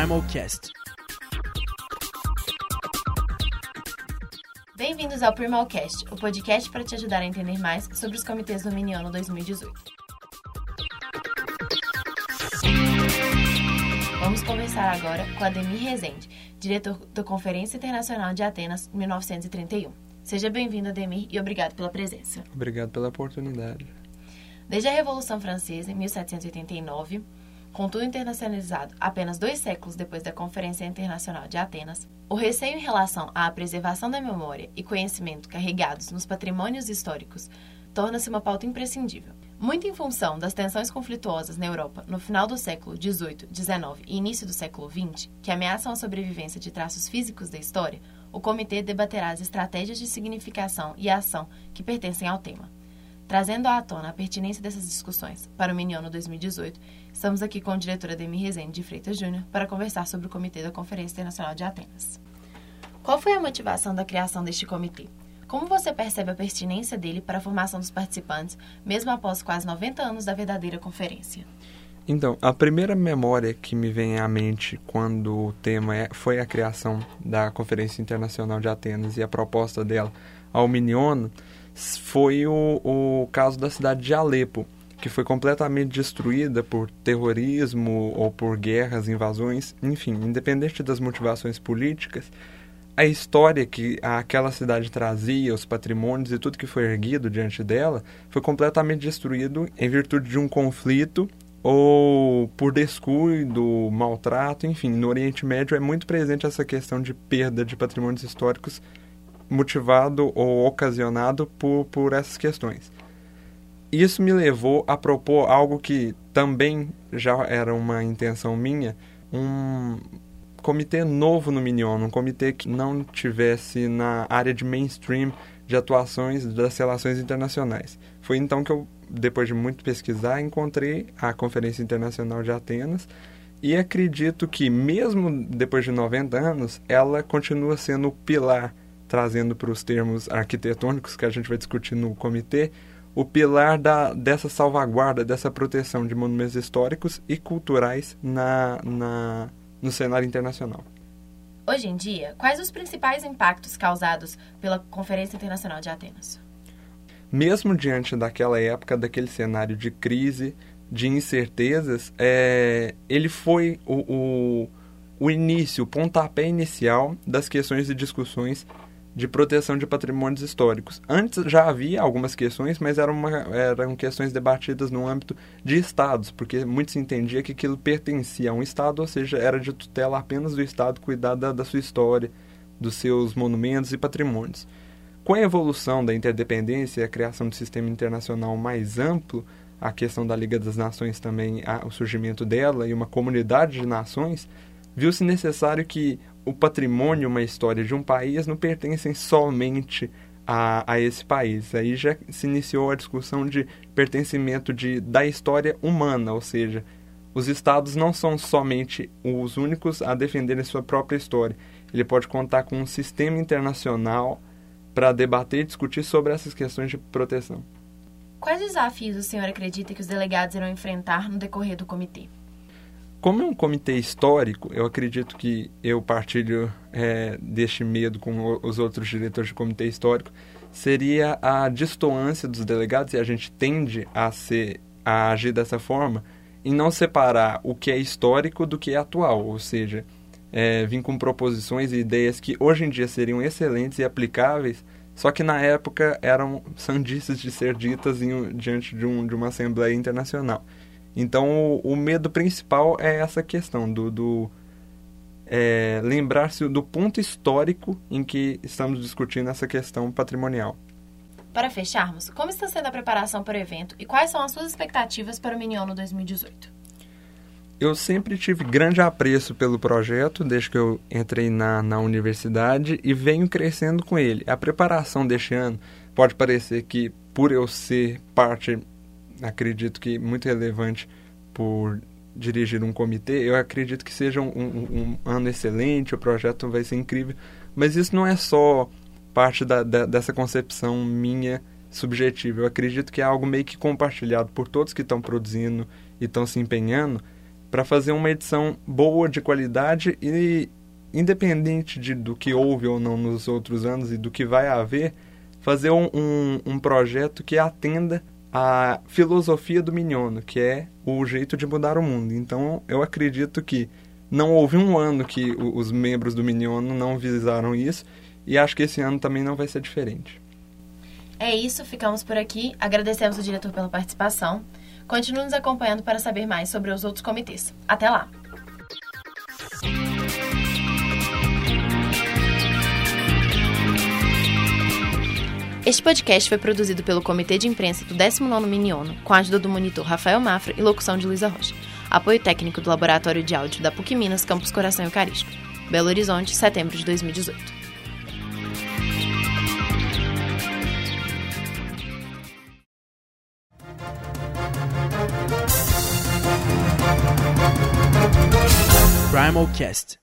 Primalcast. Bem-vindos ao Primalcast, o podcast para te ajudar a entender mais sobre os comitês do Miniano 2018. Vamos conversar agora com Ademir Rezende, diretor da Conferência Internacional de Atenas 1931. Seja bem-vindo, Ademir, e obrigado pela presença. Obrigado pela oportunidade. Desde a Revolução Francesa, em 1789, Contudo, internacionalizado apenas dois séculos depois da Conferência Internacional de Atenas, o receio em relação à preservação da memória e conhecimento carregados nos patrimônios históricos torna-se uma pauta imprescindível. Muito em função das tensões conflituosas na Europa no final do século XVIII, XIX e início do século XX, que ameaçam a sobrevivência de traços físicos da história, o comitê debaterá as estratégias de significação e ação que pertencem ao tema. Trazendo à tona a pertinência dessas discussões para o Miniono 2018, estamos aqui com o diretor Ademir Rezende de Freitas Júnior para conversar sobre o Comitê da Conferência Internacional de Atenas. Qual foi a motivação da criação deste comitê? Como você percebe a pertinência dele para a formação dos participantes, mesmo após quase 90 anos da verdadeira conferência? Então, a primeira memória que me vem à mente quando o tema é, foi a criação da Conferência Internacional de Atenas e a proposta dela ao Miniono foi o, o caso da cidade de Alepo, que foi completamente destruída por terrorismo ou por guerras, invasões, enfim, independente das motivações políticas, a história que aquela cidade trazia, os patrimônios e tudo que foi erguido diante dela, foi completamente destruído em virtude de um conflito ou por descuido, maltrato, enfim, no Oriente Médio é muito presente essa questão de perda de patrimônios históricos motivado ou ocasionado por, por essas questões. Isso me levou a propor algo que também já era uma intenção minha, um comitê novo no Minion, um comitê que não tivesse na área de mainstream de atuações das relações internacionais. Foi então que eu, depois de muito pesquisar, encontrei a Conferência Internacional de Atenas e acredito que, mesmo depois de 90 anos, ela continua sendo o pilar trazendo para os termos arquitetônicos que a gente vai discutir no comitê, o pilar da, dessa salvaguarda, dessa proteção de monumentos históricos e culturais na, na, no cenário internacional. Hoje em dia, quais os principais impactos causados pela Conferência Internacional de Atenas? Mesmo diante daquela época, daquele cenário de crise, de incertezas, é, ele foi o, o, o início, o pontapé inicial das questões e discussões de proteção de patrimônios históricos. Antes já havia algumas questões, mas eram, uma, eram questões debatidas no âmbito de estados, porque muito se entendia que aquilo pertencia a um estado, ou seja, era de tutela apenas do estado cuidar da, da sua história, dos seus monumentos e patrimônios. Com a evolução da interdependência e a criação de um sistema internacional mais amplo, a questão da Liga das Nações também, o surgimento dela e uma comunidade de nações, viu-se necessário que o patrimônio, uma história de um país, não pertencem somente a, a, esse país. Aí já se iniciou a discussão de pertencimento de, da história humana, ou seja, os estados não são somente os únicos a defenderem sua própria história. Ele pode contar com um sistema internacional para debater e discutir sobre essas questões de proteção. Quais desafios o senhor acredita que os delegados irão enfrentar no decorrer do comitê? Como é um comitê histórico, eu acredito que eu partilho é, deste medo com os outros diretores de comitê histórico, seria a distoância dos delegados, e a gente tende a, ser, a agir dessa forma, em não separar o que é histórico do que é atual, ou seja, é, vir com proposições e ideias que hoje em dia seriam excelentes e aplicáveis, só que na época eram sandices de ser ditas em, diante de, um, de uma Assembleia Internacional. Então, o, o medo principal é essa questão do, do é, lembrar-se do ponto histórico em que estamos discutindo essa questão patrimonial. Para fecharmos, como está sendo a preparação para o evento e quais são as suas expectativas para o Miniono 2018? Eu sempre tive grande apreço pelo projeto desde que eu entrei na, na universidade e venho crescendo com ele. A preparação deste ano pode parecer que, por eu ser parte acredito que muito relevante por dirigir um comitê, eu acredito que seja um, um, um, ano excelente, o projeto vai ser incrível, mas isso não é só parte da, da, dessa concepção minha subjetiva. Eu acredito que é algo meio que compartilhado por todos que estão produzindo e estão se empenhando, para fazer uma edição boa, de qualidade e independente de, do que houve ou não nos outros anos e do que vai haver, fazer um, um, um projeto que atenda a filosofia do Minhono, que é o jeito de mudar o mundo. Então, eu acredito que não houve um ano que os membros do Minhono não visaram isso e acho que esse ano também não vai ser diferente. É isso, ficamos por aqui. Agradecemos o diretor pela participação. Continue nos acompanhando para saber mais sobre os outros comitês. Até lá! Este podcast foi produzido pelo Comitê de Imprensa do 19º Miniono, com a ajuda do monitor Rafael Mafra e locução de Luísa Rocha. Apoio técnico do Laboratório de Áudio da PUC Minas, Campus Coração Eucarístico. Belo Horizonte, setembro de 2018. Primal Cast